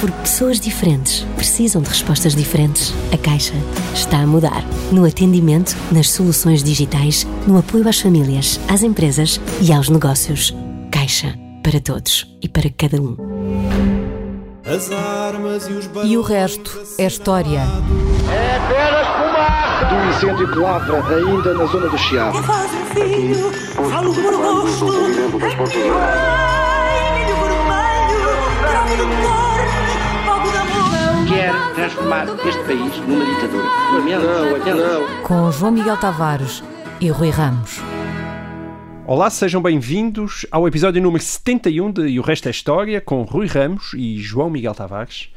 Porque pessoas diferentes precisam de respostas diferentes. A Caixa está a mudar. No atendimento, nas soluções digitais, no apoio às famílias, às empresas e aos negócios. Caixa. Para todos e para cada um. E, e o resto é história. É apenas fumaça! Do incêndio que lavra ainda na zona do Chiado. Faz filho, falo por rosto. Ai, milho vermelho, Quer transformar este país numa ditadura. Não, não. Com João Miguel Tavares e Rui Ramos. Olá, sejam bem-vindos ao episódio número 71 de E o Resto é História, com Rui Ramos e João Miguel Tavares.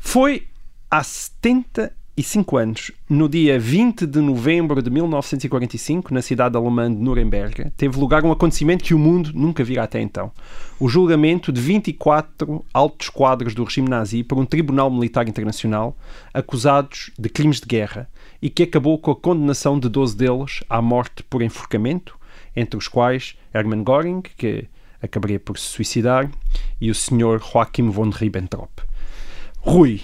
Foi há 75 anos, no dia 20 de novembro de 1945, na cidade alemã de Nuremberg, teve lugar um acontecimento que o mundo nunca vira até então. O julgamento de 24 altos quadros do regime nazi por um tribunal militar internacional acusados de crimes de guerra e que acabou com a condenação de 12 deles à morte por enforcamento, entre os quais Hermann Göring, que acabaria por se suicidar, e o Sr. Joachim von Ribbentrop. Rui,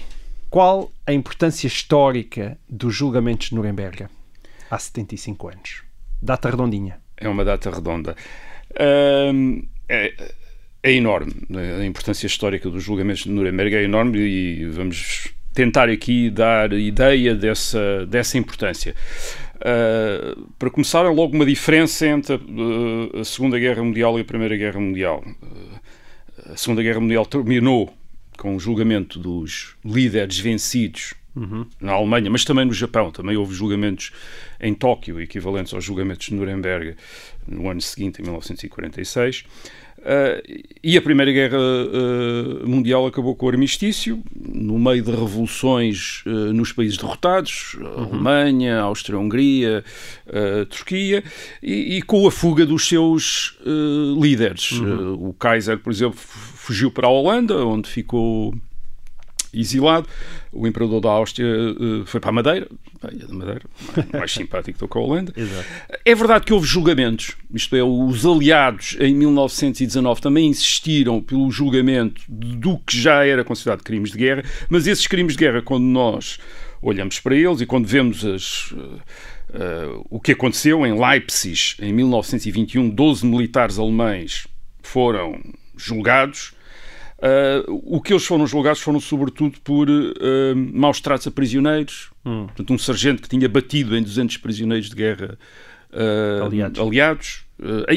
qual a importância histórica dos julgamentos de Nuremberg há 75 anos? Data redondinha. É uma data redonda. É, é enorme. A importância histórica dos julgamentos de Nuremberg é enorme e vamos tentar aqui dar ideia dessa, dessa importância. Uh, para começar, há logo uma diferença entre uh, a Segunda Guerra Mundial e a Primeira Guerra Mundial. Uh, a Segunda Guerra Mundial terminou com o julgamento dos líderes vencidos uhum. na Alemanha, mas também no Japão. Também houve julgamentos em Tóquio, equivalentes aos julgamentos de Nuremberg, no ano seguinte, em 1946. Uh, e a Primeira Guerra uh, Mundial acabou com o armistício, no meio de revoluções uh, nos países derrotados, uhum. Alemanha, Áustria-Hungria, Turquia, e, e, com a fuga dos seus líderes. Uhum. o Kaiser, por exemplo, fugiu para a Holanda, onde ficou exilado. O imperador da Áustria uh, foi para a Madeira, da Madeira, mais, simpático do que a Holanda. Exato. É verdade que houve julgamentos, isto é, os aliados em 1919 também insistiram pelo julgamento do que já era considerado crimes de guerra, mas esses crimes de guerra, quando nós olhamos para eles e quando vemos as. Uh, o que aconteceu em Leipzig em 1921, 12 militares alemães foram julgados Uh, o que eles foram julgados foram sobretudo por uh, maus tratos a prisioneiros. Hum. Portanto, um sargento que tinha batido em 200 prisioneiros de guerra uh, aliados, aliados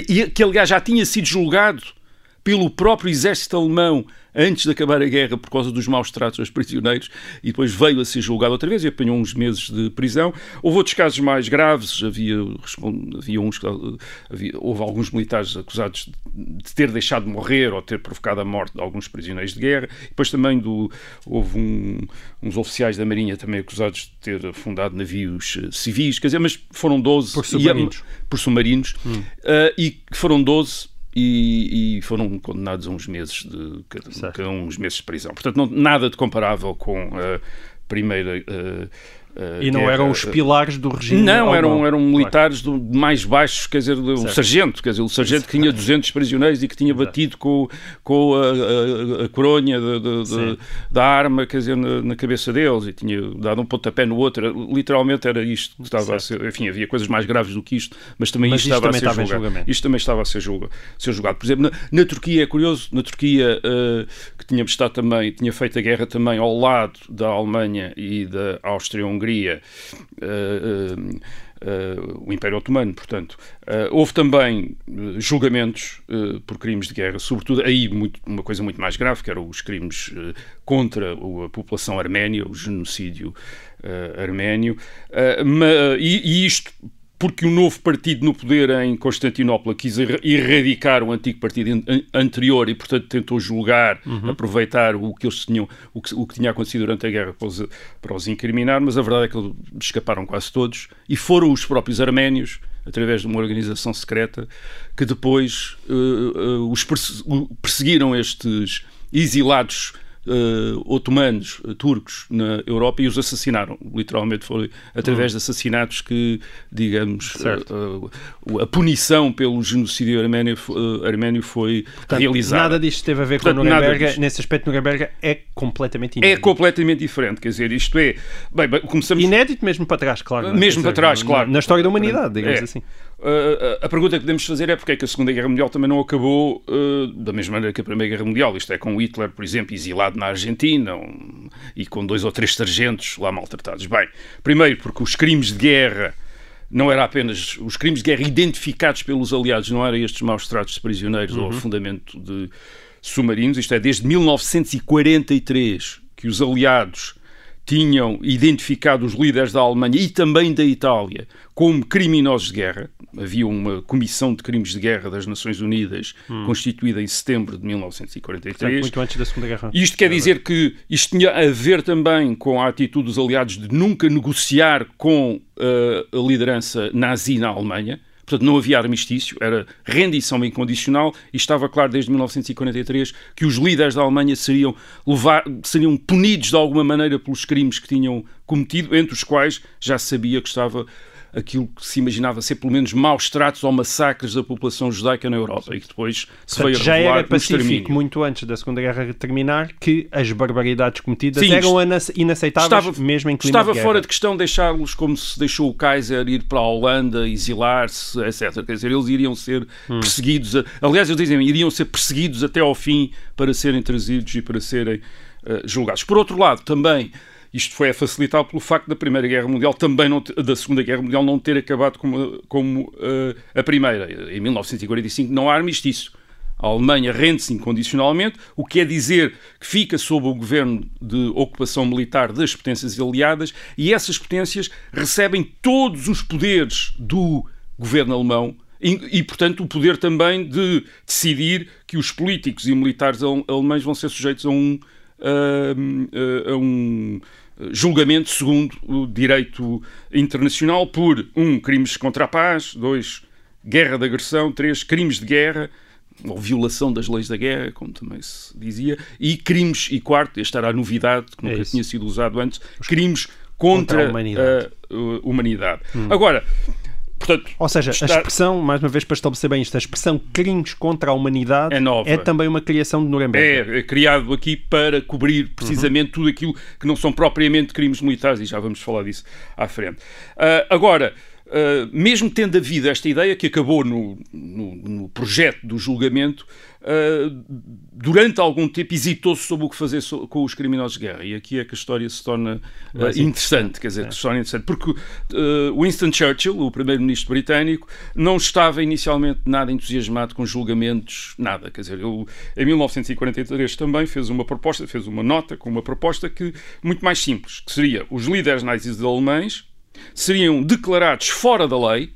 e que aliás já tinha sido julgado pelo próprio exército alemão antes de acabar a guerra por causa dos maus tratos aos prisioneiros e depois veio a ser julgado outra vez e apanhou uns meses de prisão. Houve outros casos mais graves, havia, havia uns havia, houve alguns militares acusados de ter deixado morrer ou ter provocado a morte de alguns prisioneiros de guerra. Depois também do, houve um, uns oficiais da Marinha também acusados de ter afundado navios uh, civis, quer dizer, mas foram 12 por submarinos, e, por submarinos hum. uh, e foram 12 e, e, foram condenados a uns meses de cada, uns meses de prisão. Portanto, não, nada de comparável com a primeira uh, Uh, e não guerra, eram os pilares do regime Não, eram, eram militares claro. do, mais baixos, quer dizer, o sargento, quer dizer, o sargento que tinha 200 prisioneiros e que tinha Exato. batido com, com a, a, a coronha de, de, de, da arma, quer dizer, na, na, cabeça deles e tinha dado um pontapé no outro. Literalmente era isto que estava certo. a ser. Enfim, havia coisas mais graves do que isto, mas também mas isto, estava também a ser julgado. Isto também estava a ser, julga, ser julgado. Por exemplo, na, na, Turquia é curioso, na Turquia, uh, que tínhamos estado também, tinha feito a guerra também ao lado da Alemanha e da Áustria-Hungria. Uh, uh, Uh, o Império Otomano, portanto. Houve também julgamentos por crimes de guerra, sobretudo aí muito, uma coisa muito mais grave, que eram os crimes contra a população arménia, o genocídio arménio. E, isto porque o novo partido no poder em Constantinopla quis erradicar o antigo partido anterior e, portanto, tentou julgar, uhum. aproveitar o que eles tinham, o que, o que, tinha acontecido durante a guerra para os, para os incriminar, mas a verdade é que escaparam quase todos e foram os próprios arménios através de uma organização secreta, que depois uh, uh, os perse perseguiram estes exilados uh, otomanos, uh, turcos, na Europa e os assassinaram. Literalmente foi através de assassinatos que, digamos, uh, a punição pelo genocídio arménio, arménio foi Portanto, realizada. Nada disto teve a ver Portanto, com Nuremberg. Nesse aspecto, Nuremberg é completamente inédito. É completamente diferente, quer dizer, isto é. Bem, começamos... Inédito mesmo para trás, claro. Mesmo para trás, claro. Na história da humanidade, digamos é. assim. Uh, a pergunta que podemos fazer é porque é que a Segunda Guerra Mundial também não acabou uh, da mesma maneira que a Primeira Guerra Mundial, isto é, com Hitler, por exemplo, exilado na Argentina um, e com dois ou três sargentos lá maltratados. Bem, primeiro porque os crimes de guerra não era apenas os crimes de guerra identificados pelos aliados, não eram estes maus tratos de prisioneiros uhum. ou afundamento de submarinos, isto é, desde 1943 que os aliados tinham identificado os líderes da Alemanha e também da Itália como criminosos de guerra. Havia uma comissão de crimes de guerra das Nações Unidas hum. constituída em setembro de 1943. Portanto, muito antes da Segunda Guerra. Isto quer dizer que isto tinha a ver também com a atitude dos aliados de nunca negociar com uh, a liderança nazi na Alemanha. Portanto, não havia armistício, era rendição incondicional e estava claro desde 1943 que os líderes da Alemanha seriam, levar, seriam punidos de alguma maneira pelos crimes que tinham cometido, entre os quais já sabia que estava aquilo que se imaginava ser pelo menos maus tratos ou massacres da população judaica na Europa e que depois se veio a já era pacífico muito antes da Segunda Guerra terminar que as barbaridades cometidas Sim, eram inaceitáveis estava, mesmo em clima Estava de fora de questão deixá-los como se deixou o Kaiser ir para a Holanda, exilar-se, etc. Quer dizer, eles iriam ser hum. perseguidos, aliás, eles dizem, iriam ser perseguidos até ao fim para serem trazidos e para serem uh, julgados. Por outro lado, também isto foi facilitado pelo facto da Primeira Guerra Mundial também não, da Segunda Guerra Mundial não ter acabado como, como uh, a Primeira. Em 1945 não há armistício. A Alemanha rende-se incondicionalmente, o que quer dizer que fica sob o governo de ocupação militar das potências aliadas e essas potências recebem todos os poderes do governo alemão e, e, portanto, o poder também de decidir que os políticos e militares alemães vão ser sujeitos a um, a, a um julgamento segundo o direito internacional por um crimes contra a paz, dois guerra de agressão, três crimes de guerra ou violação das leis da guerra, como também se dizia, e crimes e quarto, esta era a novidade que nunca é tinha sido usado antes, crimes contra, contra a humanidade. A, a humanidade. Hum. Agora, Portanto, Ou seja, a expressão, mais uma vez para estabelecer bem isto, a expressão crimes contra a humanidade é, nova. é também uma criação de Nuremberg. É, é criado aqui para cobrir precisamente uhum. tudo aquilo que não são propriamente crimes militares, e já vamos falar disso à frente. Uh, agora, Uh, mesmo tendo havido esta ideia que acabou no, no, no projeto do julgamento, uh, durante algum tempo hesitou-se sobre o que fazer com os criminosos de guerra. E aqui é que a história se torna uh, interessante, quer dizer, é. se torna interessante, porque Winston Churchill, o primeiro-ministro britânico, não estava inicialmente nada entusiasmado com julgamentos, nada. Quer dizer, ele em 1943 também fez uma proposta, fez uma nota com uma proposta que muito mais simples, que seria os líderes nazis alemães seriam declarados fora da lei.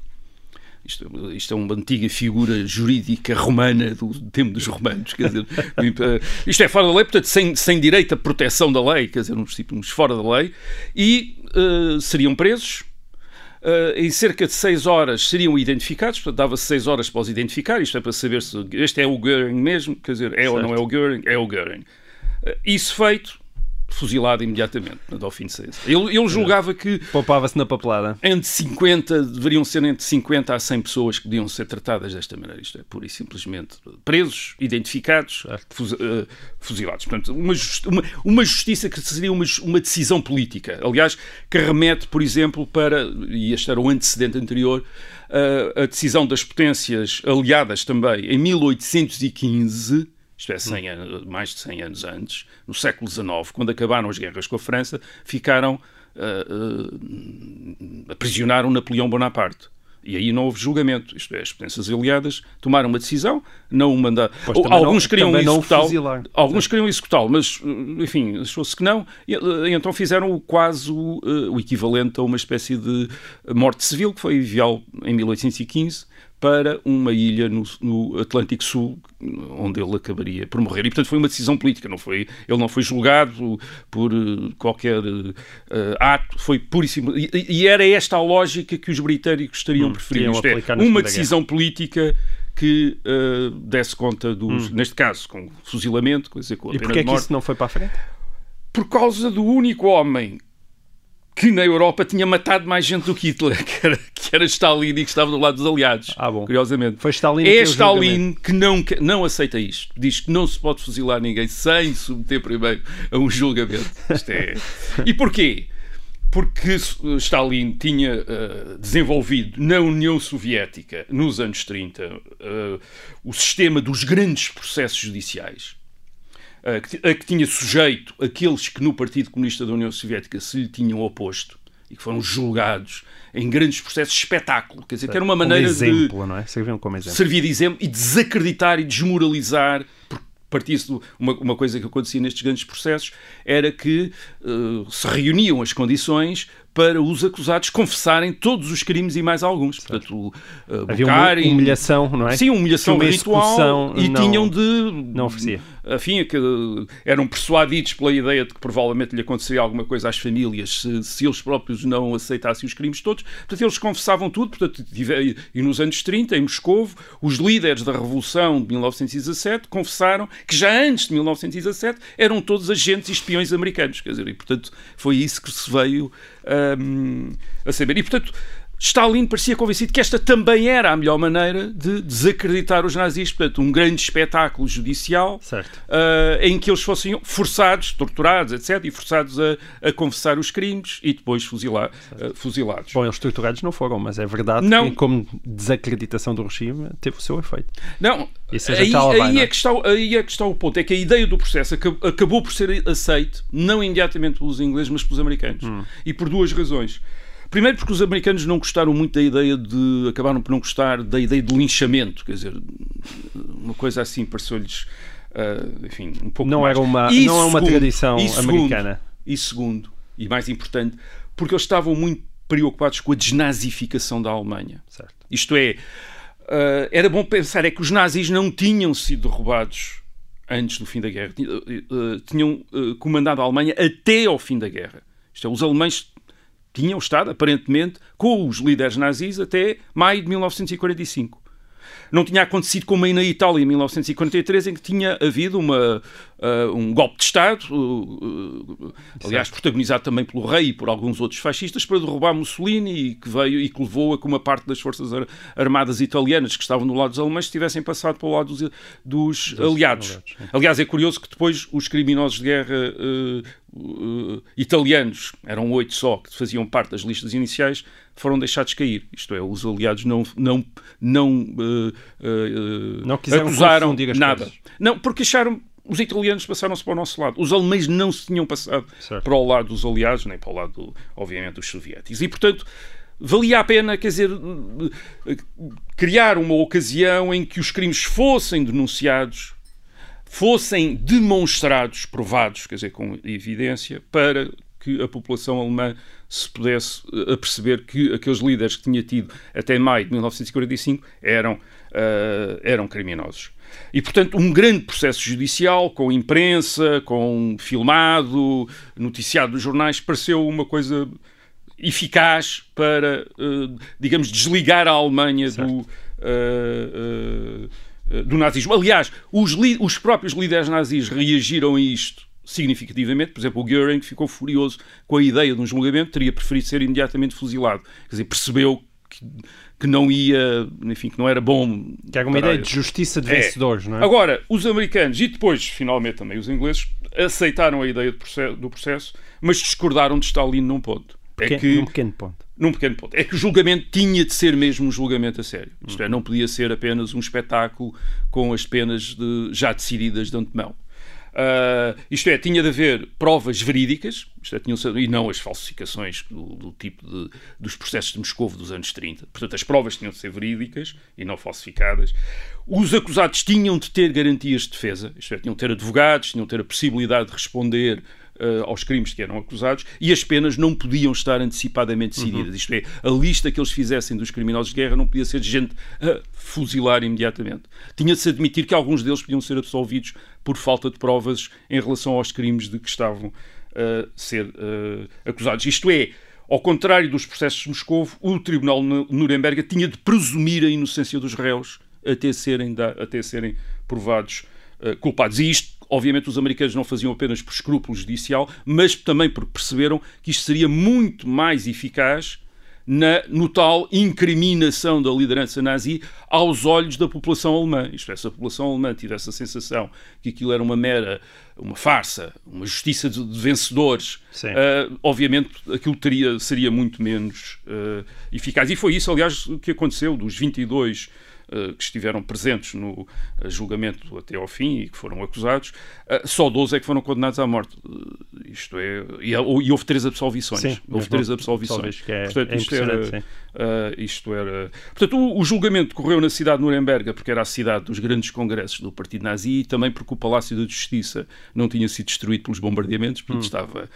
Isto, isto, é uma antiga figura jurídica romana do tempo dos romanos. Quer dizer, isto é fora da lei, portanto, sem, sem direito à proteção da lei, quer dizer, uns títulos fora da lei, e uh, seriam presos. Uh, em cerca de 6 horas seriam identificados, portanto, dava-se 6 horas para os identificar. Isto é para saber se este é o Göring mesmo, quer dizer, é certo. ou não é o Göring, é o Göring. Uh, isso feito, fuzilado imediatamente fim de seis. Ele, ele julgava que. Poupava-se na papelada. Entre 50, deveriam ser entre 50 a 100 pessoas que podiam ser tratadas desta maneira. Isto é, pura e simplesmente presos, identificados, fuz, uh, fuzilados. Portanto, uma, uma, uma, justiça que seria uma, uma decisão política. Aliás, que remete, por exemplo, para. E este era o antecedente anterior. Uh, a decisão das potências aliadas também em 1815 isto é, 100 hum. anos, mais de 100 anos antes, no século XIX, quando acabaram as guerras com a França, ficaram, uh, uh, aprisionaram Napoleão Bonaparte. E aí não houve julgamento. Isto é, as potências aliadas tomaram uma decisão, não o mandaram. Alguns não, queriam executá-lo, alguns queriam executá-lo, mas, enfim, achou-se que não. E, então fizeram quase o, uh, o, equivalente a uma espécie de morte civil, que foi enviá-lo em 1815 para uma ilha no, no, Atlântico Sul, onde ele acabaria por morrer. E, portanto, foi uma decisão política. Não foi, ele não foi julgado por uh, qualquer uh, ato, foi puríssimo. E, e, era esta a lógica que os britânicos teriam hum, preferido. Isto é, uma decisão política que uh, desse conta dos, hum. neste caso, com fuzilamento, quer dizer, com a e pena de morte. E porquê que isso não foi para a frente? Por causa do único homem que na Europa tinha matado mais gente do que Hitler, que era, que era Stalin e que estava do lado dos aliados. Ah, bom. Curiosamente. Foi Stalin é Stalin que não, não aceita isto. Diz que não se pode fuzilar ninguém sem submeter primeiro a um julgamento. Isto é... e porquê? Porque Stalin tinha uh, desenvolvido na União Soviética, nos anos 30, uh, eh, o sistema dos grandes processos judiciais a que tinha sujeito aqueles que no Partido Comunista da União Soviética se lhe tinham oposto e que foram julgados em grandes processos de espetáculo. Quer dizer, que era uma maneira exemplo, de não é? como exemplo. servir de exemplo e desacreditar e desmoralizar partia-se uma, uma coisa que acontecia nestes grandes processos era que uh, se reuniam as condições para os acusados confessarem todos os crimes e mais alguns. Portanto, uh, Havia uma humilhação, não é? Sim, humilhação ritual e não, tinham de... Não oferecia. Afim, que eram persuadidos pela ideia de que provavelmente lhe aconteceria alguma coisa às famílias se, se eles próprios não aceitassem os crimes todos. Portanto, eles confessavam tudo. Portanto, e nos anos 30, em Moscou, os líderes da Revolução de 1917 confessaram que já antes de 1917 eram todos agentes e espiões americanos. Quer dizer, e portanto foi isso que se veio um, a saber. E portanto Stalin parecia convencido que esta também era a melhor maneira de desacreditar os nazis. Portanto, um grande espetáculo judicial uh, em que eles fossem forçados, torturados, etc., e forçados a, a confessar os crimes e depois fuzilar, uh, fuzilados. Bom, eles torturados não foram, mas é verdade não. que, como desacreditação do regime, teve o seu efeito. Não, aí, aí, é que está, aí é que está o ponto. É que a ideia do processo acabou por ser aceite, não imediatamente pelos ingleses, mas pelos americanos. Hum. E por duas razões. Primeiro porque os americanos não gostaram muito da ideia de. acabaram por não gostar da ideia de linchamento, quer dizer, uma coisa assim pareceu-lhes. Uh, enfim, um pouco não mais. era uma e não segundo, é uma tradição e segundo, americana e segundo e mais importante porque eles estavam muito preocupados com a desnazificação da Alemanha certo. isto é uh, era bom pensar é que os nazis não tinham sido derrubados antes do fim da guerra uh, tinham comandado a Alemanha até ao fim da guerra isto é, os alemães tinham estado, aparentemente, com os líderes nazis até maio de 1945 não tinha acontecido como aí na Itália em 1943, em que tinha havido uma, uh, um golpe de Estado, uh, aliás, protagonizado também pelo rei e por alguns outros fascistas, para derrubar Mussolini e que veio e que levou a que uma parte das forças armadas italianas que estavam no lado dos alemães tivessem passado para o lado dos, dos, dos aliados. aliados aliás, é curioso que depois os criminosos de guerra uh, italianos, eram oito só, que faziam parte das listas iniciais, foram deixados cair. Isto é, os aliados não, não, não, uh, não acusaram nada. Coisas. Não, porque acharam os italianos passaram-se para o nosso lado. Os alemães não se tinham passado certo. para o lado dos aliados, nem para o lado, obviamente, dos soviéticos. E, portanto, valia a pena, quer dizer, criar uma ocasião em que os crimes fossem denunciados, fossem demonstrados, provados, quer dizer, com evidência, para que a população alemã se pudesse uh, aperceber que aqueles líderes que tinha tido até maio de 1945 eram, uh, eram criminosos. E, portanto, um grande processo judicial, com imprensa, com filmado, noticiado dos jornais, pareceu uma coisa eficaz para, uh, digamos, desligar a Alemanha do, uh, uh, do nazismo. Aliás, os, os próprios líderes nazis reagiram a isto significativamente. Por exemplo, o Göring ficou furioso com a ideia de um julgamento, teria preferido ser imediatamente fuzilado. Quer dizer, percebeu que, que não ia, enfim, que não era bom. Que há alguma ideia de justiça de é. vencedores, não é? Agora, os americanos e depois, finalmente, também os ingleses aceitaram a ideia do processo, do processo mas discordaram de Stalin num ponto. É que, num pequeno ponto. Num pequeno ponto. É que o julgamento tinha de ser mesmo um julgamento a sério. Isto é, não podia ser apenas um espetáculo com as penas de, já decididas de antemão. Uh, isto é, tinha de haver provas verídicas, isto é, tinham, e não as falsificações do, do tipo de, dos processos de Moscou dos anos 30. Portanto, as provas tinham de ser verídicas e não falsificadas. Os acusados tinham de ter garantias de defesa, isto é, tinham de ter advogados, tinham de ter a possibilidade de responder uh, aos crimes que eram acusados e as penas não podiam estar antecipadamente decididas. Uhum. Isto é, a lista que eles fizessem dos criminosos de guerra não podia ser de gente a fuzilar imediatamente. Tinha de se admitir que alguns deles podiam ser absolvidos por falta de provas em relação aos crimes de que estavam a ser uh, acusados. Isto é, ao contrário dos processos de Moscou, o Tribunal de Nuremberg tinha de presumir a inocência dos réus até serem, até serem provados uh, culpados. E isto, obviamente, os americanos não faziam apenas por escrúpulo judicial, mas também porque perceberam que isto seria muito mais eficaz na, no tal incriminação da liderança nazi aos olhos da população alemã. Isto é, se a população alemã tivesse a sensação que aquilo era uma mera, uma farsa, uma justiça de, de vencedores, uh, obviamente aquilo teria, seria muito menos uh, eficaz. E foi isso, aliás, que aconteceu dos 22 eh, que estiveram presentes no eh, julgamento até ao fim e que foram acusados, eh, só 12 é que foram condenados à morte. Isto é. E, houve três absolvições. Sim, houve três absolvições. Que é, Portanto, é isto, era, isto era. Portanto, o, o, julgamento decorreu na cidade de Nuremberg, porque era a cidade dos grandes congressos do Partido Nazi e também porque o Palácio da Justiça não tinha sido destruído pelos bombardeamentos, portanto hum. estava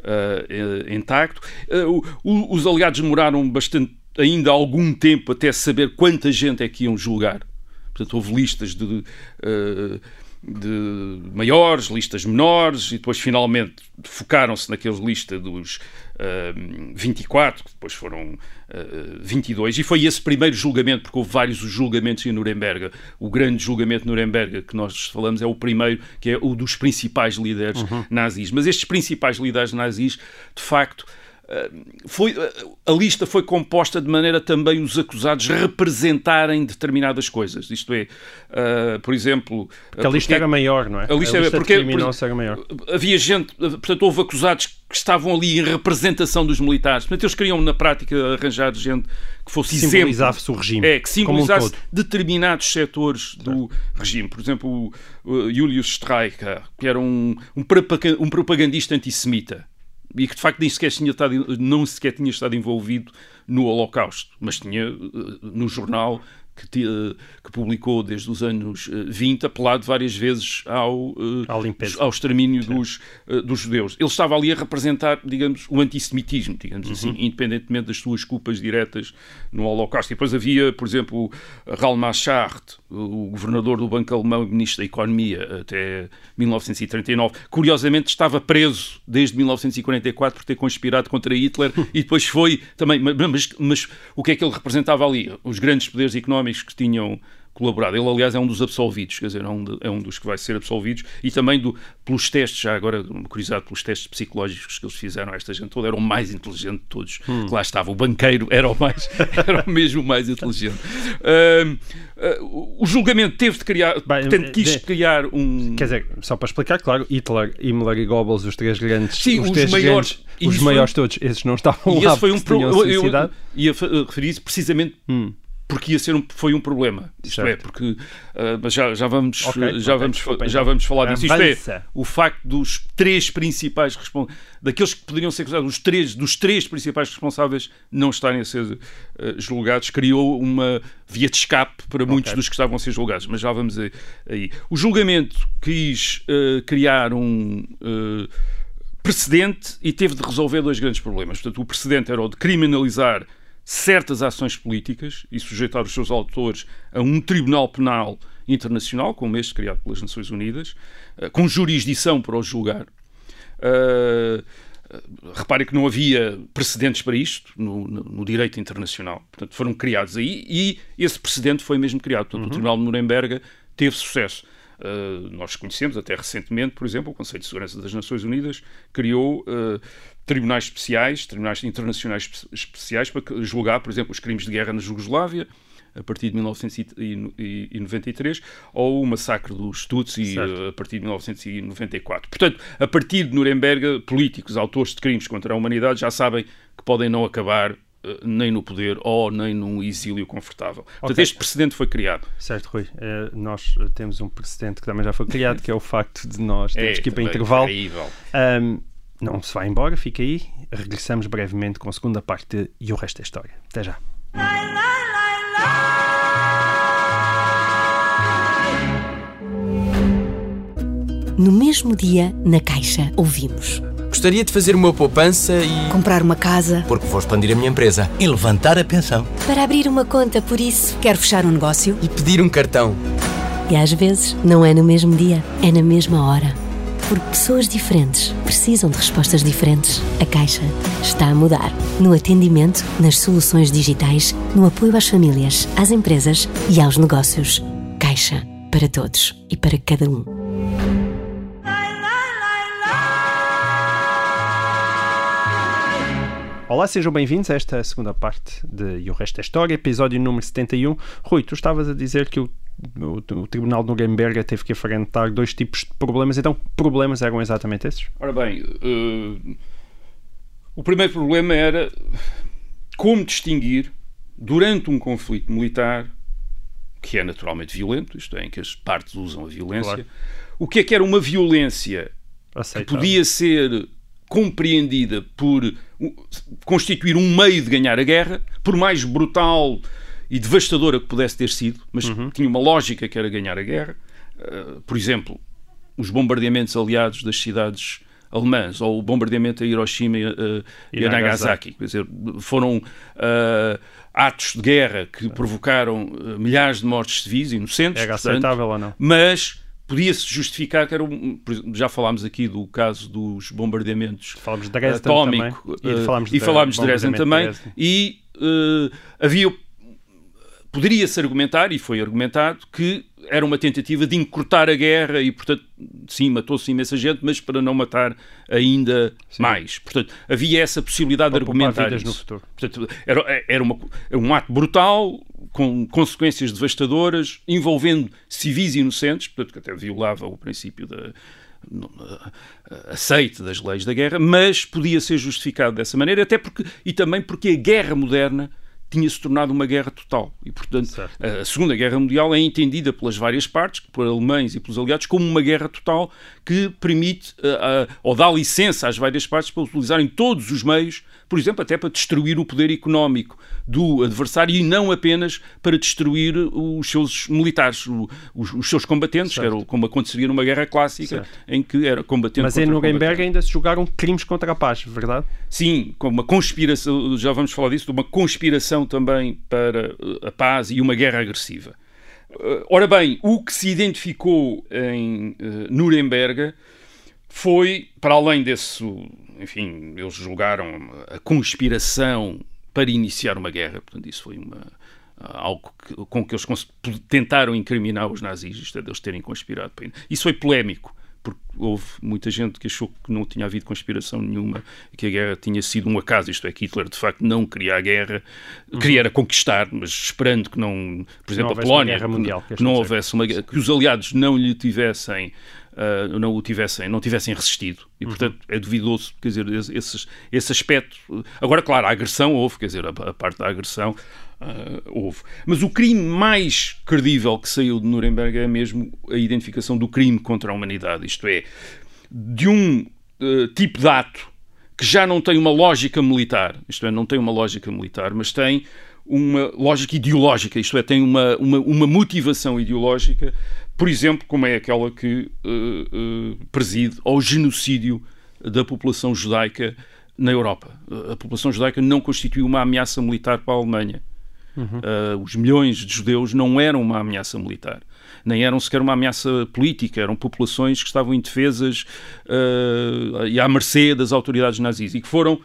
uh, intacto. Uh, os aliados demoraram bastante ainda algum tempo até saber quanta gente é que iam julgar. Portanto, houve listas de, uh, de maiores, listas menores, e depois finalmente focaram-se naqueles lista dos uh, 24, que depois foram uh, eh, 22, e foi esse primeiro julgamento, porque houve vários julgamentos em Nuremberg. O grande julgamento de Nuremberg que nós falamos é o primeiro, que é o dos principais líderes uhum. nazis. Mas estes principais líderes nazis, de facto, foi, a lista foi composta de maneira também os acusados representarem determinadas coisas. Isto é, uh, por exemplo. Porque a lista porque, era maior, não é? A lista, a lista porque, por, era maior. Havia gente, portanto, houve acusados que estavam ali em representação dos militares. Portanto, eles queriam, na prática, arranjar gente que fosse exemplo. Simbolizasse o regime. É, que simbolizasse um determinados setores do regime. Por exemplo, o Julius Streicher, que era um, um propagandista antissemita e que de facto nem sequer tinha estado, não sequer tinha estado envolvido no Holocausto, mas tinha eh, no jornal que, eh, que, publicou desde os anos 20, eh, apelado várias vezes ao, ao, ao extermínio dos, dos judeus. Ele estava ali a representar, digamos, o antissemitismo, digamos assim, uhum. assim, independentemente das suas culpas diretas no Holocausto. E depois havia, por exemplo, Raul Machart, o governador do Banco Alemão e ministro da Economia até 1939. Curiosamente, estava preso desde 1944 por ter conspirado contra Hitler e depois foi também. Mas, mas o que é que ele representava ali? Os grandes poderes económicos que tinham colaborado. Ele, aliás, é um dos absolvidos, quer dizer, é um, de, é um dos que vai ser absolvidos e também do, pelos testes, já agora, curiosidade, pelos testes psicológicos que eles fizeram a esta gente toda, era o mais inteligente de todos hum. que lá estava. O banqueiro era o mais, era o mesmo mais inteligente. Uh, uh, o julgamento teve de criar, Bem, portanto, quis de, criar um. Quer dizer, só para explicar, claro, Hitler, Himmler e Goebbels, os três grandes. Sim, os, os maiores. Grandes, os maiores foi, todos, esses não estavam e lá. Esse foi um problema. Eu, eu ia referir isso precisamente. Hum porque ia ser um, foi um problema. Isto é, certo. é, porque uh, mas já, já vamos okay, já vamos desculpa, já então. vamos falar disso. Isto é, o facto dos três principais responsáveis, daqueles que poderiam ser acusados, os três dos três principais responsáveis não estarem a ser uh, julgados, criou uma via de escape para okay. muitos dos que estavam a ser julgados. Mas já vamos aí. O julgamento quis uh, criar um precedente e teve de resolver dois grandes problemas. Portanto, o precedente era o de criminalizar certas ações políticas e sujeitar os seus autores a um tribunal penal internacional, como este criado pelas Nações Unidas, eh, com jurisdição para os julgar. Uh, repare que não havia precedentes para isto no, no, no, direito internacional. Portanto, foram criados aí e esse precedente foi mesmo criado. Portanto, uhum. o Tribunal de Nuremberg teve sucesso. Uh, nós conhecemos até recentemente, por exemplo, o Conselho de Segurança das Nações Unidas criou uh, tribunais especiais, tribunais internacionais especiais para julgar, por exemplo, os crimes de guerra na Jugoslávia, a partir de 1993, ou o massacre dos Tutsi certo. a partir de 1994. Portanto, a partir de Nuremberg, políticos, autores de crimes contra a humanidade já sabem que podem não acabar eh, nem no poder ou nem num exílio confortável. Okay. Portanto, este precedente foi criado. Certo, Rui. Uh, nós temos um precedente que também já foi criado, que é o facto de nós termos é, que ir para intervalo. Um, não se vai embora, fica aí. Regressamos brevemente com a segunda parte e o resto da história. Até já. No mesmo dia, na Caixa, ouvimos. Gostaria de fazer uma poupança e. Comprar uma casa. Porque vou expandir a minha empresa. E levantar a pensão. Para abrir uma conta, por isso. Quero fechar um negócio. E pedir um cartão. E às vezes não é no mesmo dia, é na mesma hora. Porque pessoas diferentes precisam de respostas diferentes. A Caixa está a mudar. No atendimento, nas soluções digitais, no apoio às famílias, às empresas e aos negócios. Caixa para todos e para cada um. Olá, sejam bem-vindos a esta segunda parte de E o Resto é História, episódio número 71. Rui, tu estavas a dizer que o, o, o Tribunal de Nuremberg teve que enfrentar dois tipos de problemas, então problemas eram exatamente esses? Ora bem, uh, o primeiro problema era como distinguir, durante um conflito militar, que é naturalmente violento, isto é, em que as partes usam a violência, claro. o que é que era uma violência Aceitável. que podia ser compreendida por constituir um meio de ganhar a guerra, por mais brutal e devastadora que pudesse ter sido, mas uhum. tinha uma lógica que era ganhar a guerra. Uh, por exemplo, os bombardeamentos aliados das cidades alemãs ou o bombardeamento a Hiroshima uh, e, a Nagasaki. Quer dizer, foram uh, atos de guerra que provocaram milhares de mortes civis inocentes. É aceitável ou não? Mas podia-se justificar que era um, já falámos aqui do caso dos bombardeamentos falámos de Dresden atómico também. e falámos de, e falámos de Dresden também de Dresden. e uh, havia poderia-se argumentar e foi argumentado que era uma tentativa de encurtar a guerra e portanto sim matou-se imensa gente mas para não matar ainda sim. mais portanto havia essa possibilidade para de argumentar isso. no futuro portanto era, era uma, um ato brutal com consequências devastadoras, envolvendo civis inocentes, portanto, que até violava o princípio da aceite das leis da guerra, mas podia ser justificado dessa maneira, até porque e também porque a guerra moderna tinha-se tornado uma guerra total. E, portanto, certo. a Segunda Guerra Mundial é entendida pelas várias partes, por alemães e pelos aliados, como uma guerra total que permite uh, uh, ou dá licença às várias partes para utilizarem todos os meios, por exemplo, até para destruir o poder económico do adversário e não apenas para destruir os seus militares, os, os seus combatentes, certo. que era como aconteceria numa guerra clássica, certo. em que era combatente Mas em Nuremberg ainda se jogaram crimes contra a paz, verdade? Sim, com uma conspiração, já vamos falar disso, de uma conspiração também para a paz e uma guerra agressiva. Eh, ora bem, o que se identificou em uh, Nuremberg foi, para além desse, enfim, eles julgaram a conspiração para iniciar uma guerra, portanto, isso foi uma, algo que, com que eles tentaram incriminar os nazis, é, deles terem conspirado. Isso foi polémico porque houve muita gente que achou que não tinha havido conspiração nenhuma, que a guerra tinha sido um acaso, isto é, que Hitler de facto não queria a guerra, uhum. queria era conquistar, mas esperando que não, por exemplo, não a Polónia, mundial, que não houvesse uma guerra, que os aliados não lhe tivessem Uh, não o tivessem, não tivessem resistido. E, uhum. portanto, é duvidoso, quer dizer, esse, esse aspecto. Agora, claro, a agressão houve, quer dizer, a, a parte da agressão uh, houve. Mas o crime mais credível que saiu de Nuremberg é mesmo a identificação do crime contra a humanidade, isto é, de um uh, tipo de ato que já não tem uma lógica militar, isto é, não tem uma lógica militar, mas tem uma lógica ideológica, isto é, tem uma, uma, uma motivação ideológica, por exemplo, como é aquela que uh, uh, preside ao genocídio da população judaica na Europa. A população judaica não constituiu uma ameaça militar para a Alemanha. Uhum. Uh, os milhões de judeus não eram uma ameaça militar, nem eram sequer uma ameaça política, eram populações que estavam indefesas uh, e à mercê das autoridades nazis e que foram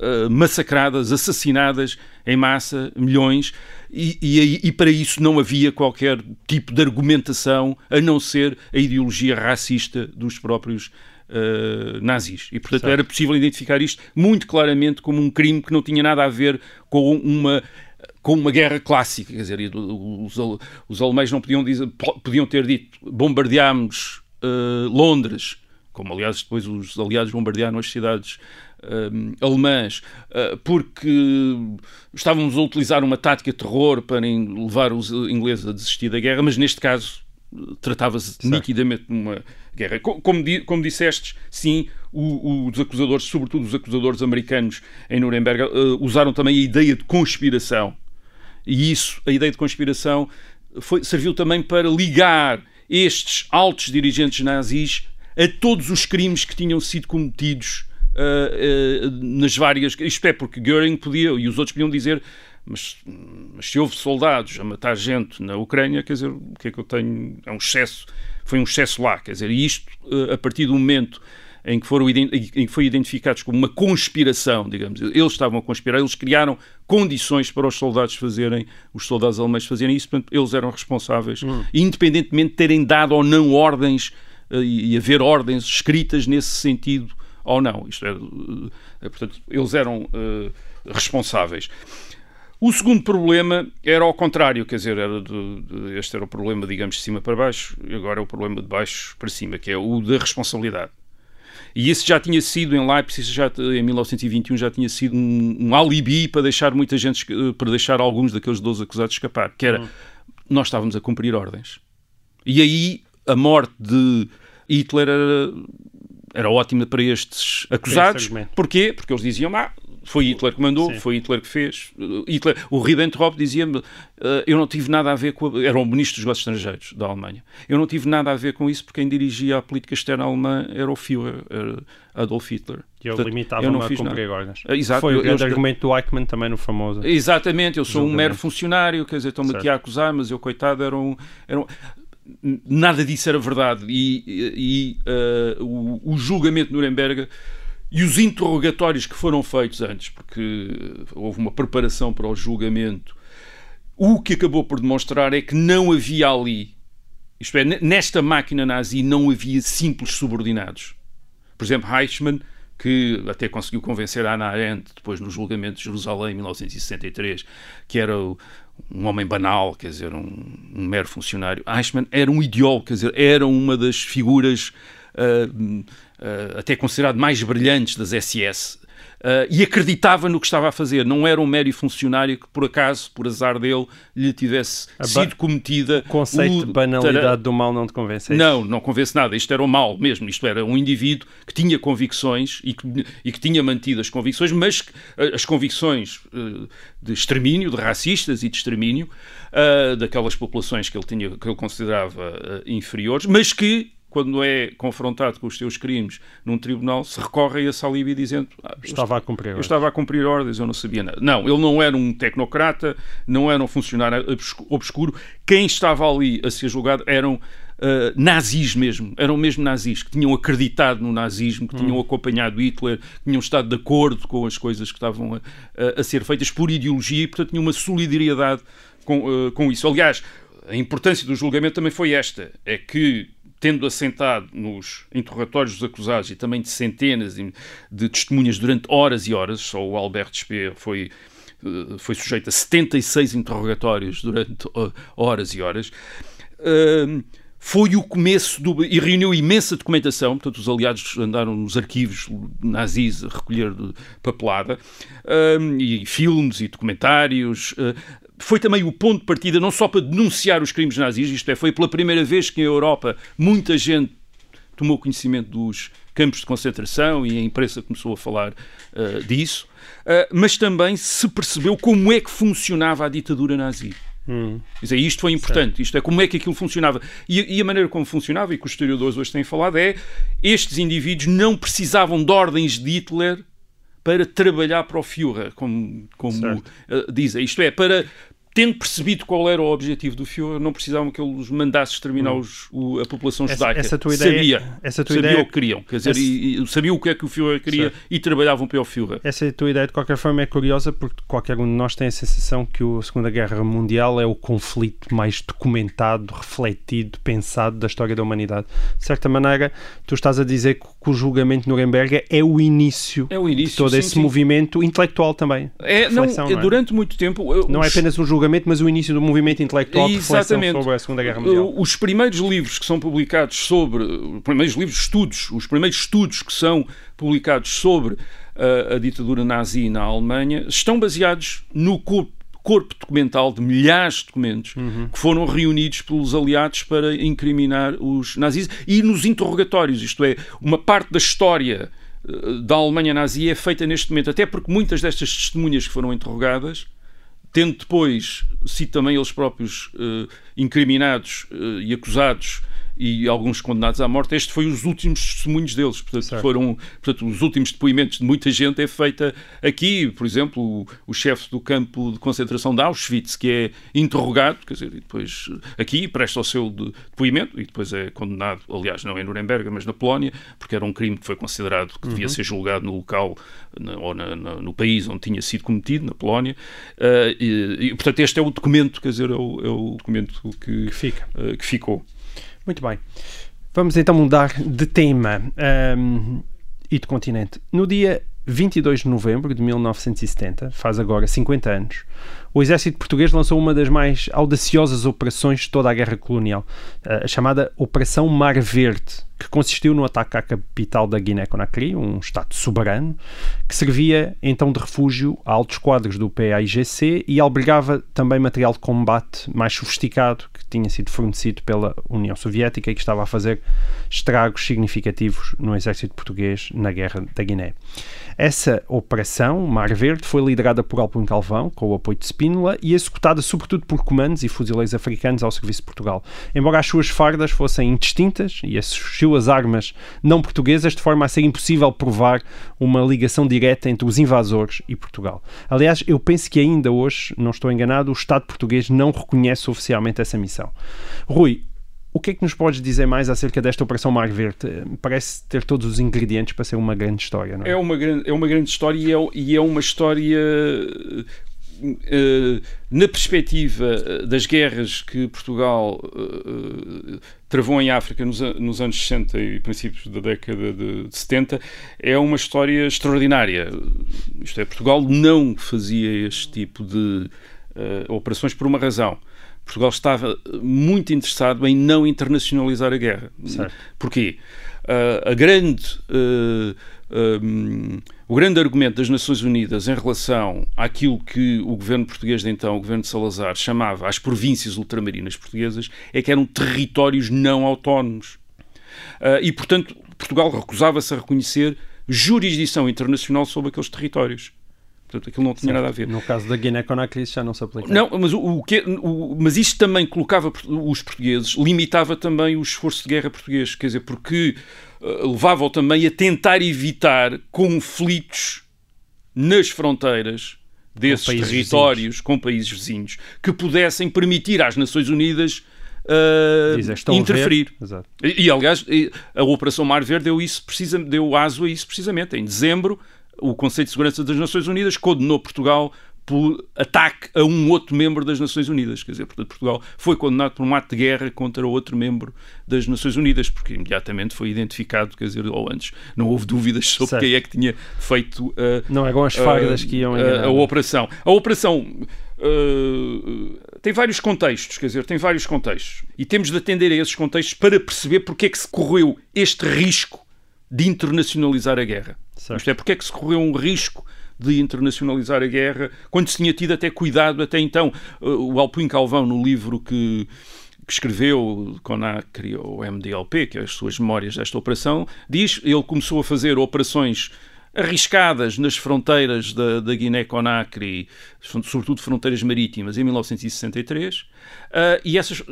uh, massacradas, assassinadas em massa, milhões, e, e, e, para isso não havia qualquer tipo de argumentação a não ser a ideologia racista dos próprios Uh, nazis. E, portanto, certo. era possível identificar isto muito claramente como um crime que não tinha nada a ver com uma com uma guerra clássica, quer dizer, os, os alemães não podiam, dizer, podiam ter dito bombardeámos uh, Londres, como aliás depois os aliados bombardearam as cidades uh, alemãs, uh, porque estávamos a utilizar uma tática de terror para levar os ingleses a desistir da guerra, mas neste caso tratava-se nitidamente de uma guerra. Como, como disseste, sim, o, os acusadores, sobretudo os acusadores americanos em Nuremberg, usaram também a ideia de conspiração e isso, a ideia de conspiração, foi, serviu também para ligar estes altos dirigentes nazis a todos os crimes que tinham sido cometidos uh, uh, nas várias. Isto é, porque Göring podia, e os outros podiam dizer. Mas, mas se houve soldados a matar gente na Ucrânia, quer dizer, o que é que eu tenho? É um excesso, foi um excesso lá, quer dizer, e isto, uh, a partir do momento em que, foram, em que foi identificados como uma conspiração, digamos. Eles estavam a conspirar, eles criaram condições para os soldados fazerem, os soldados alemães fazerem isso, portanto, eles eram responsáveis, hum. independentemente de terem dado ou não ordens uh, e haver ordens escritas nesse sentido ou não. Isto é, portanto, eles eram uh, responsáveis. O segundo problema era ao contrário, quer dizer, era de, de, este era o problema, digamos, de cima para baixo, e agora é o problema de baixo para cima, que é o da responsabilidade. E esse já tinha sido, em Leipzig, já, em 1921, já tinha sido um, um, alibi para deixar muita gente, para deixar alguns daqueles 12 acusados escapar, que era, hum. nós estávamos a cumprir ordens. E aí, a morte de Hitler era, era ótima para estes acusados. Porquê? Porque eles diziam, ah, foi Hitler que mandou, Sim. foi Hitler que fez. Hitler, o Ribbentrop dizia-me: uh, eu não tive nada a ver com. A, era o ministro dos negócios estrangeiros da Alemanha. Eu não tive nada a ver com isso porque quem dirigia a política externa alemã era o Führer, era Adolf Hitler. E eu limitava-me a cumprir ordens. Exato. Foi o grande eu, argumento do Eichmann também no famoso. Exatamente, eu sou um mero funcionário, quer dizer, estão-me aqui a acusar, mas eu, coitado, era um. Era um nada disso era verdade. E, e uh, o, o julgamento de Nuremberg e os interrogatórios que foram feitos antes, porque houve uma preparação para o julgamento, o que acabou por demonstrar é que não havia ali, isto é, nesta máquina nazi não havia simples subordinados. Por exemplo, Eichmann, que até conseguiu convencer a Ana Arendt, depois no julgamento de Jerusalém, em 1963, que era um homem banal, quer dizer, um, um mero funcionário. Eichmann era um ideólogo, quer dizer, era uma das figuras uh, uh, até considerado mais brilhantes das SS, Uh, e acreditava no que estava a fazer. Não era um mero funcionário que, por acaso, por azar dele, lhe tivesse sido cometida. O conceito o... de banalidade do mal não te convence? É não, não convence nada. Isto era o mal mesmo. Isto era um indivíduo que tinha convicções e que, e que tinha mantido as convicções, mas as convicções uh, de extermínio, de racistas e de extermínio, uh, daquelas populações que ele, tinha, que ele considerava inferiores, mas que quando é confrontado com os seus crimes num tribunal, se recorre a esse alibi dizendo ah, estava a cumprir eu estava a cumprir ordens, eu não sabia nada. Não, ele não era um tecnocrata, não era um funcionário obscuro. Quem estava ali a ser julgado eram Uh, nazis mesmo, eram mesmo nazis, que tinham acreditado no nazismo, que hum. tinham acompanhado Hitler, que tinham estado de acordo com as coisas que estavam a, a, a ser feitas por ideologia e, portanto, tinham uma solidariedade com, uh, com isso. Aliás, a importância do julgamento também foi esta: é que tendo assentado nos interrogatórios dos acusados e também de centenas de testemunhas durante horas e horas, só o Alberto Speer foi, eh, foi sujeito a 76 interrogatórios durante eh, horas e horas, ehm, foi o começo do, e reuniu imensa documentação, portanto os aliados andaram nos arquivos nazis a recolher papelada, ehm, e filmes e documentários, eh, foi também o ponto de partida não só para denunciar os crimes nazis, isto é, foi pela primeira vez que em Europa muita gente tomou conhecimento dos campos de concentração e a imprensa começou a falar uh, disso, uh, mas também se percebeu como é que funcionava a ditadura nazi. Hum. Dizer, isto foi importante, certo. isto é como é que aquilo funcionava. E, e, a maneira como funcionava, e que os historiadores hoje têm falado, é estes indivíduos não precisavam de ordens de Hitler para trabalhar para o Führer, como, como uh, dizem. Isto é, para tendo percebido qual era o objetivo do Führer, não precisavam que ele os mandasse exterminar hum. os, o, a população judaica. Essa, essa tua ideia, sabia, essa tua sabia ideia, o que queriam, quer dizer, essa, e, e, sabia o que é que o Führer queria certo. e trabalhavam para o Führer. Essa tua ideia, de qualquer forma, é curiosa porque qualquer um de nós tem a sensação que a Segunda Guerra Mundial é o conflito mais documentado, refletido, pensado da história da humanidade. De certa maneira, tu estás a dizer que o julgamento de Nuremberg é o início, é o início de todo sim, esse sim. movimento intelectual também. É, não, não é? durante muito tempo... Não é apenas um julgamento, mas o início do movimento intelectual de reflexão sobre a Segunda Guerra Mundial. Os primeiros livros que são publicados sobre, os primeiros livros, estudos, os primeiros estudos que são publicados sobre a, a ditadura nazi na Alemanha estão baseados no corpo corpo documental de milhares de documentos uhum. que foram reunidos pelos aliados para incriminar os nazis e nos interrogatórios, isto é, uma parte da história eh, da Alemanha nazi é feita neste momento, até porque muitas destas testemunhas que foram interrogadas tendo depois sido também eles próprios uh, incriminados uh, e acusados e alguns condenados à morte, este foi os últimos testemunhos deles. Portanto, Certo. foram portanto, os últimos depoimentos de muita gente é feita aqui. Por exemplo, o, o chefe do campo de concentração de Auschwitz, que é interrogado, quer dizer, e depois eh, aqui presta o seu de- depoimento e depois é condenado, aliás, não em Nuremberg, mas na Polónia, porque era um crime que foi considerado que devia ser julgado no local na- ou na- na- no país onde tinha sido cometido, na Polónia. Eh, e, e, portanto, este é o documento, quer dizer, é o, é o documento que, Que fica. eh, que ficou. Muito bem. Vamos então mudar de tema ahm, e de continente. No dia 22 de novembro de 1970, faz agora 50 anos, o exército português lançou uma das mais audaciosas operações de toda a guerra colonial, a chamada Operação Mar Verde, que consistiu no ataque à capital da Guiné-Conakry, um estado soberano, que servia então de refúgio a altos quadros do PAIGC e albergava também material de combate mais sofisticado que tinha sido fornecido pela União Soviética e que estava a fazer estragos significativos no exército português na guerra da Guiné. Essa operação, Mar Verde, foi liderada por Alpin Calvão, com o apoio de Spínola, e executada sobretudo por comandos e fuzileiros africanos ao serviço de Portugal. Embora as suas fardas fossem indistintas e as suas armas não portuguesas, de forma a ser impossível provar uma ligação direta entre os invasores e Portugal. Aliás, eu penso que ainda hoje, não estou enganado, o Estado português não reconhece oficialmente essa missão. Rui, o que é que nos podes dizer mais acerca desta Operação Mar Verde? Parece ter todos os ingredientes para ser uma grande história, não é? É uma grande, é uma grande história e é, e é uma história na perspectiva eh, das guerras que Portugal eh, travou em África nos, anos 60 e princípios da década de, de 70, é uma história extraordinária. Isto é, Portugal não fazia este tipo de eh, operações por uma razão. Portugal estava muito interessado em não internacionalizar a guerra. Certo. Porquê? A grande, um, o grande argumento das Nações Unidas em relação àquilo que o governo português de então, o governo de Salazar, chamava as províncias ultramarinas portuguesas, é que eram territórios não autónomos. Ah, e, portanto, Portugal recusava-se a reconhecer jurisdição internacional sobre aqueles territórios. Portanto, aquilo não tinha nada a ver. No caso da Guiné-Conakry isso já não se aplica. Não, mas, o, o que, o- mas isto também colocava os portugueses, limitava também o esforço de guerra português, quer dizer, porque eh, levava-o também a tentar evitar conflitos nas fronteiras desses países territórios com países vizinhos que pudessem permitir às Nações Unidas eh, estão a ver. interferir. Exato. E, e, aliás, a Operação Mar Verde deu, isso, precisa, deu aso a isso precisamente. Em dezembro, o Conselho de Segurança das Nações Unidas condenou Portugal por ataque a um outro membro das Nações Unidas. Quer dizer, portanto, Portugal foi condenado por um ato de guerra contra outro membro das Nações Unidas, porque imediatamente foi identificado, quer dizer, ou antes, não houve dúvidas sobre Certo. quem é que tinha feito a, Não eram as fardas que iam a, enganar. a operação. A operação uh, tem vários contextos, quer dizer, tem vários contextos. E temos de atender a esses contextos para perceber porque é que se correu este risco de internacionalizar a guerra. Certo. Isto é, porque é que se correu um risco de internacionalizar a guerra quando se tinha tido até cuidado até então. Uh, O Alpuim Calvão, no livro que que escreveu Conacri ou MDLP, que é as suas memórias desta operação, diz ele começou a fazer operações arriscadas nas fronteiras da, da Guiné-Conakry, sobretudo fronteiras marítimas, em 1963, uh, e essas,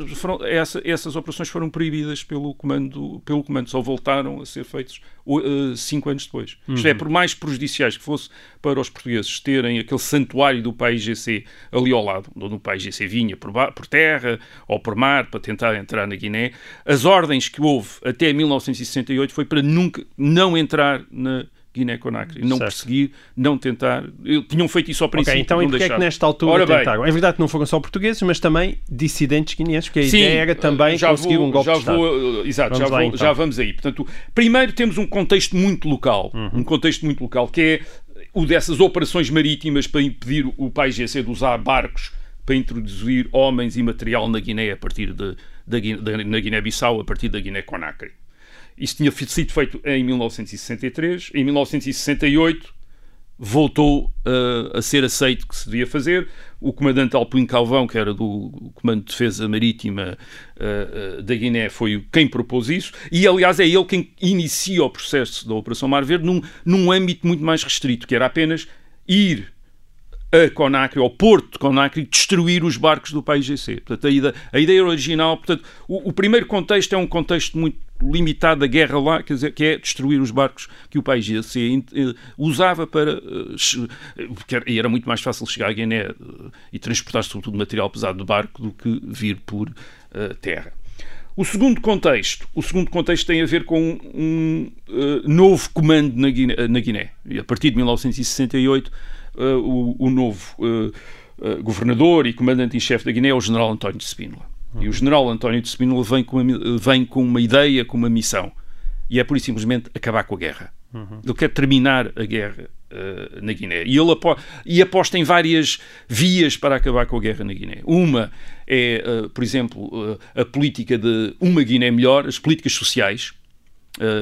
essa, essas operações foram proibidas pelo comando, pelo comando, só voltaram a ser feitas uh, cinco anos depois. Uhum. Isto é, por mais prejudiciais que fosse para os portugueses terem aquele santuário do país GC ali ao lado, onde o país GC vinha por, por terra ou por mar para tentar entrar na Guiné, as ordens que houve até 1968 foi para nunca não entrar na Guiné-Conakry, não certo. perseguir, não tentar. Tinham feito isso ao princípio. Ok, então e porque é que nesta altura Ora tentaram? Bem, é verdade que não foram só portugueses, mas também dissidentes guineenses, porque a sim, ideia era também já conseguir vou, um golpe já de Estado. Vou, exato, vamos já, lá, vou, então. já vamos aí. Portanto, primeiro temos um contexto muito local, Uhum. um contexto muito local, que é o dessas operações marítimas para impedir o país GC de usar barcos para introduzir homens e material na Guiné a partir de, da, da, na Guiné-Bissau, a partir da Guiné-Conakry. Isso tinha sido feito em 1963. Em 1968 voltou uh, a ser aceito que se devia fazer. O comandante Alpin Calvão, que era do Comando de Defesa Marítima uh, uh, da Guiné, foi quem propôs isso. E, aliás, é ele quem inicia o processo da Operação Mar Verde num, num âmbito muito mais restrito, que era apenas ir a Conacry, ao porto de Conacry, destruir os barcos do PAIGC. Portanto, a ideia, a ideia original, portanto, o, o, primeiro contexto é um contexto muito limitado da guerra lá, quer dizer, que é destruir os barcos que o PAIGC eh, usava para... Eh, porque era muito mais fácil chegar a Guiné e transportar sobretudo material pesado de barco do que vir por terra. O segundo contexto, o segundo contexto tem a ver com um uh, novo comando na Guiné, na Guiné. E a partir de 1968, uh, o, o, novo uh, governador e comandante em chefe da Guiné é o general António de Spínola. E o general António de Spínola vem com, uma, vem com uma ideia, com uma missão. E é por isso simplesmente acabar com a guerra. Uhum. Ele quer terminar a guerra uh, na Guiné. E ele apo e aposta em várias vias para acabar com a guerra na Guiné. Uma é, uh, por exemplo, uh, a política de uma Guiné melhor, as políticas sociais,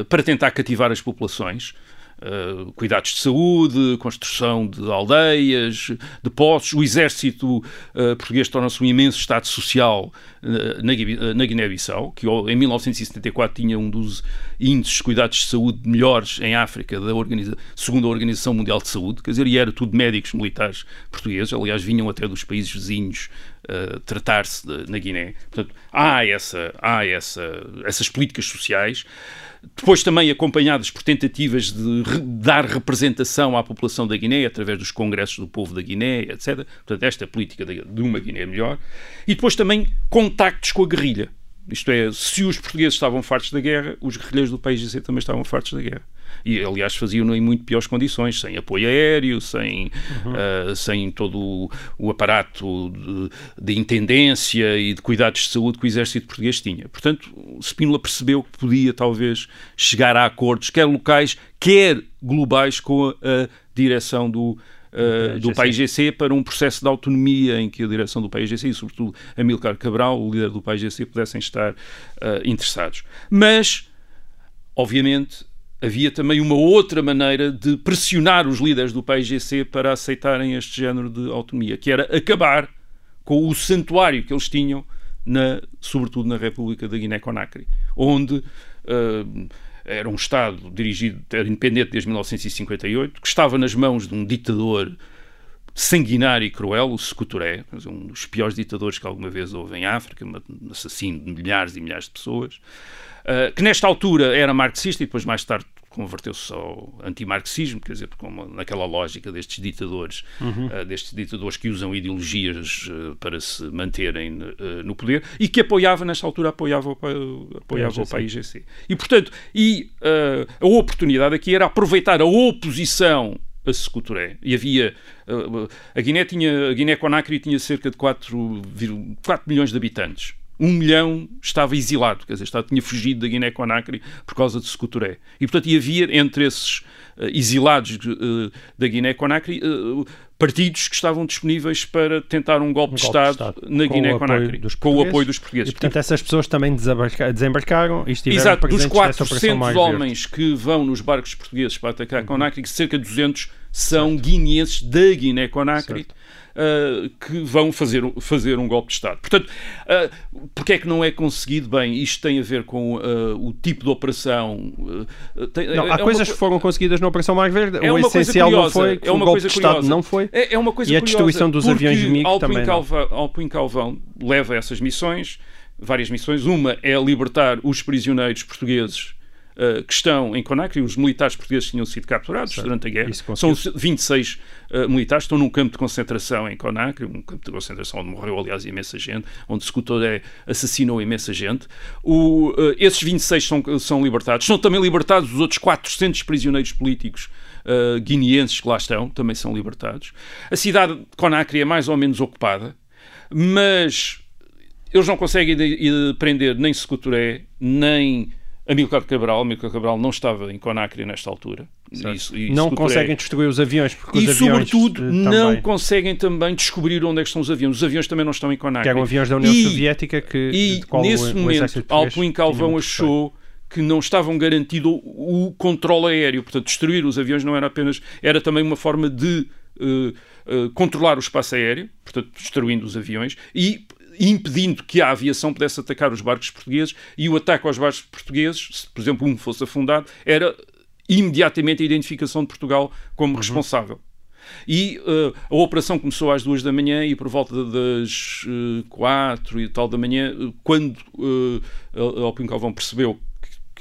para tentar cativar as populações. Uh, cuidados de saúde, construção de aldeias, de postos. O exército uh, português torna-se um imenso Estado social uh, na, na Guiné-Bissau, que em 1974 tinha um dos índices de cuidados de saúde melhores em África, da segundo a Organização Mundial de Saúde, quer dizer, e era tudo médicos militares portugueses, aliás, vinham até dos países vizinhos tratar-se na Guiné. Portanto, há, essa, há essa, essas políticas sociais depois também acompanhadas por tentativas de dar representação à população da Guiné através dos congressos do povo da Guiné, etc. Portanto, esta política de uma Guiné melhor. E depois também contactos com a guerrilha. Isto é, se os portugueses estavam fartos da guerra, os guerrilheiros do país também estavam fartos da guerra. E, aliás, faziam-no em muito piores condições, sem apoio aéreo, sem, uhum. uh, sem todo o, o aparato de, de, intendência e de cuidados de saúde que o exército português tinha. Portanto, Spínola percebeu que podia, talvez, chegar a acordos, quer locais, quer globais, com a, a direção do, Uh, do PAIGC para um processo de autonomia em que a direção do PAIGC e, sobretudo, Amilcar Cabral, o líder do PAIGC, pudessem estar uh, interessados. Mas, obviamente, havia também uma outra maneira de pressionar os líderes do PAIGC para aceitarem este género de autonomia, que era acabar com o santuário que eles tinham, na, sobretudo na República da Guiné-Conakry, onde uh, era um Estado dirigido, era independente desde 1958, que estava nas mãos de um ditador sanguinário e cruel, o Sekou Touré, um dos piores ditadores que alguma vez houve em África, um assassino de milhares e milhares de pessoas, uh, que nesta altura era marxista e depois mais tarde converteu-se ao antimarxismo, quer dizer, como naquela lógica destes ditadores, uhum. uh, destes ditadores que usam ideologias uh, para se manterem uh, no poder e que apoiava, nesta altura, apoiava, o, apoiava o PAIGC. E, portanto, e, a oportunidade aqui era aproveitar a oposição a Secuturé. E havia. a Guiné tinha. A Guiné-Conakry tinha cerca de 4, 4 milhões de habitantes um milhão estava exilado, quer dizer, estava, tinha fugido da Guiné-Conakry por causa de Secuturé. E, portanto, ia havia entre esses uh, exilados uh, da Guiné-Conakry uh, partidos que estavam disponíveis para tentar um golpe, um de, Estado de, Estado na Guiné-Conakry, com o apoio dos portugueses. E, portanto, essas pessoas também desembarcaram e estiveram Exato, dos 400 homens que vão nos barcos portugueses para atacar uhum. Conakry, cerca de 200 são guineenses da Guiné-Conakry uh, que vão fazer, fazer um golpe de Estado. Portanto, uh, porque é que não é conseguido bem? Isto tem a ver com uh, o tipo de operação. Tem, não, há é coisas uma... que foram conseguidas na Operação Mais Verde. É o essencial curiosa, não foi, é uma o golpe de Estado curiosa. não foi. É, é uma coisa e a destruição dos aviões de MiG também. Calvão, Calvão leva essas missões, várias missões. Uma é libertar os prisioneiros portugueses uh, que estão em Conakry, os militares portugueses tinham sido capturados certo. durante a guerra. São 26 uh, militares, estão num campo de concentração em Conakry, um campo de concentração onde morreu, aliás, imensa gente, onde Secutoré assassinou imensa gente. O, uh, esses 26 são, são libertados. São também libertados os outros 400 prisioneiros políticos uh, guineenses que lá estão, também são libertados. A cidade de Conakry é mais ou menos ocupada, mas eles não conseguem prender nem Secutoré, nem Amilcar Cabral, Amilcar Cabral não estava em Conacre nesta altura. Isso, isso não conseguem destruir os aviões porque e, os aviões sobretudo, também... não conseguem também descobrir onde é estão os aviões. Os aviões também não estão em Conacre. Que eram aviões da União e, Soviética que e nesse o, momento Alpuin Calvão achou que não estavam garantido o, o controle aéreo. Portanto, destruir os aviões não era apenas era também uma forma de uh, uh, controlar o espaço aéreo, portanto, destruindo os aviões e impedindo que a aviação pudesse atacar os barcos portugueses e o ataque aos barcos portugueses, se por exemplo um fosse afundado, era imediatamente a identificação de Portugal como uhum. responsável. E uh, a operação começou às duas da manhã e por volta das uh, quatro e tal da manhã, quando uh, Calvão percebeu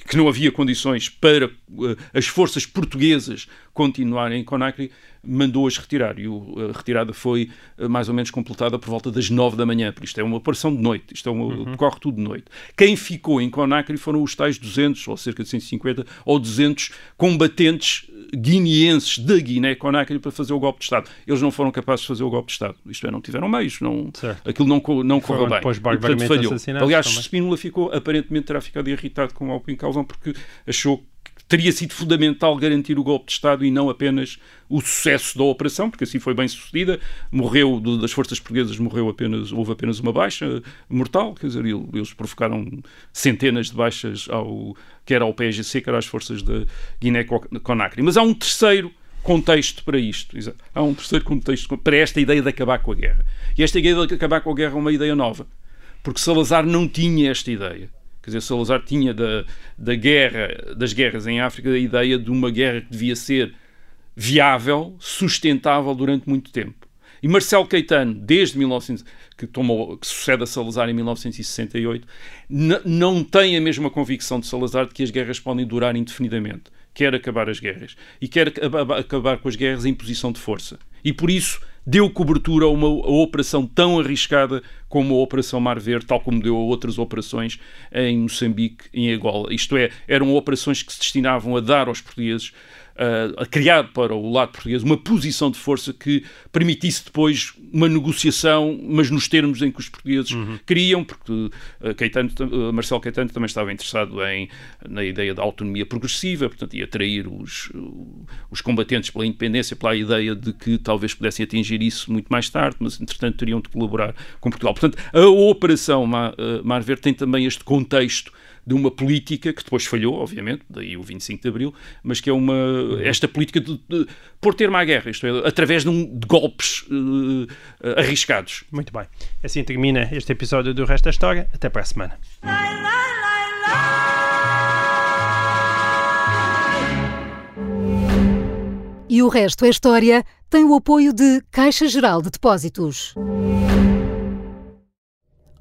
que não havia condições para uh, as forças portuguesas continuarem em Conakry, mandou-as retirar. E uh, a retirada foi uh, mais ou menos completada por volta das nove da manhã. Por isto é uma operação de noite, isto é uma, uhum. corre tudo de noite. Quem ficou em Conakry foram os tais 200, ou cerca de 150, ou 200 combatentes guineenses da Guiné-Conakry para fazer o golpe de Estado. Eles não foram capazes de fazer o golpe de Estado. Isto é, não tiveram meios, não, aquilo não, não correu bem. E, portanto, falhou. Aliás, também. Spínola ficou, aparentemente terá ficado irritado com o Alpin Porque achou que teria sido fundamental garantir o golpe de Estado e não apenas o sucesso da operação, porque assim foi bem sucedida. Morreu, das forças portuguesas, morreu apenas, houve apenas uma baixa mortal, quer dizer, eles provocaram centenas de baixas ao, quer ao PSGC, quer às forças da Guiné-Conakry. Mas há um terceiro contexto para isto. Há um terceiro contexto para esta ideia de acabar com a guerra. E esta ideia de acabar com a guerra é uma ideia nova, porque Salazar não tinha esta ideia. Quer dizer, Salazar tinha da, da guerra, das guerras em África a ideia de uma guerra que devia ser viável, sustentável durante muito tempo. E Marcelo Caetano, desde 1900, que, tomou, que sucede a Salazar em 1968, não tem a mesma convicção de Salazar de que as guerras podem durar indefinidamente. Quer acabar as guerras. E quer acabar com as guerras em posição de força. E por isso deu cobertura a uma a operação tão arriscada como a Operação Mar Verde, tal como deu a outras operações em Moçambique em Angola. Isto é, eram operações que se destinavam a dar aos portugueses uh, criado para o lado português uma posição de força que permitisse depois uma negociação, mas nos termos em que os portugueses uhum. queriam, porque uh, Caetano, uh, Marcelo Caetano também estava interessado em, na ideia da autonomia progressiva, portanto ia atrair os, os combatentes pela independência, pela ideia de que talvez pudessem atingir isso muito mais tarde, mas entretanto teriam de colaborar com Portugal. Portanto, a Operação Mar Verde tem também este contexto de uma política que depois falhou, obviamente, daí o 25 de Abril, mas que é uma esta política de, de pôr termo à guerra, isto é, através de, um, de golpes uh, arriscados. Muito bem. Assim termina este episódio do Resto da História. Até para a semana. E o resto é história tem o apoio de Caixa Geral de Depósitos.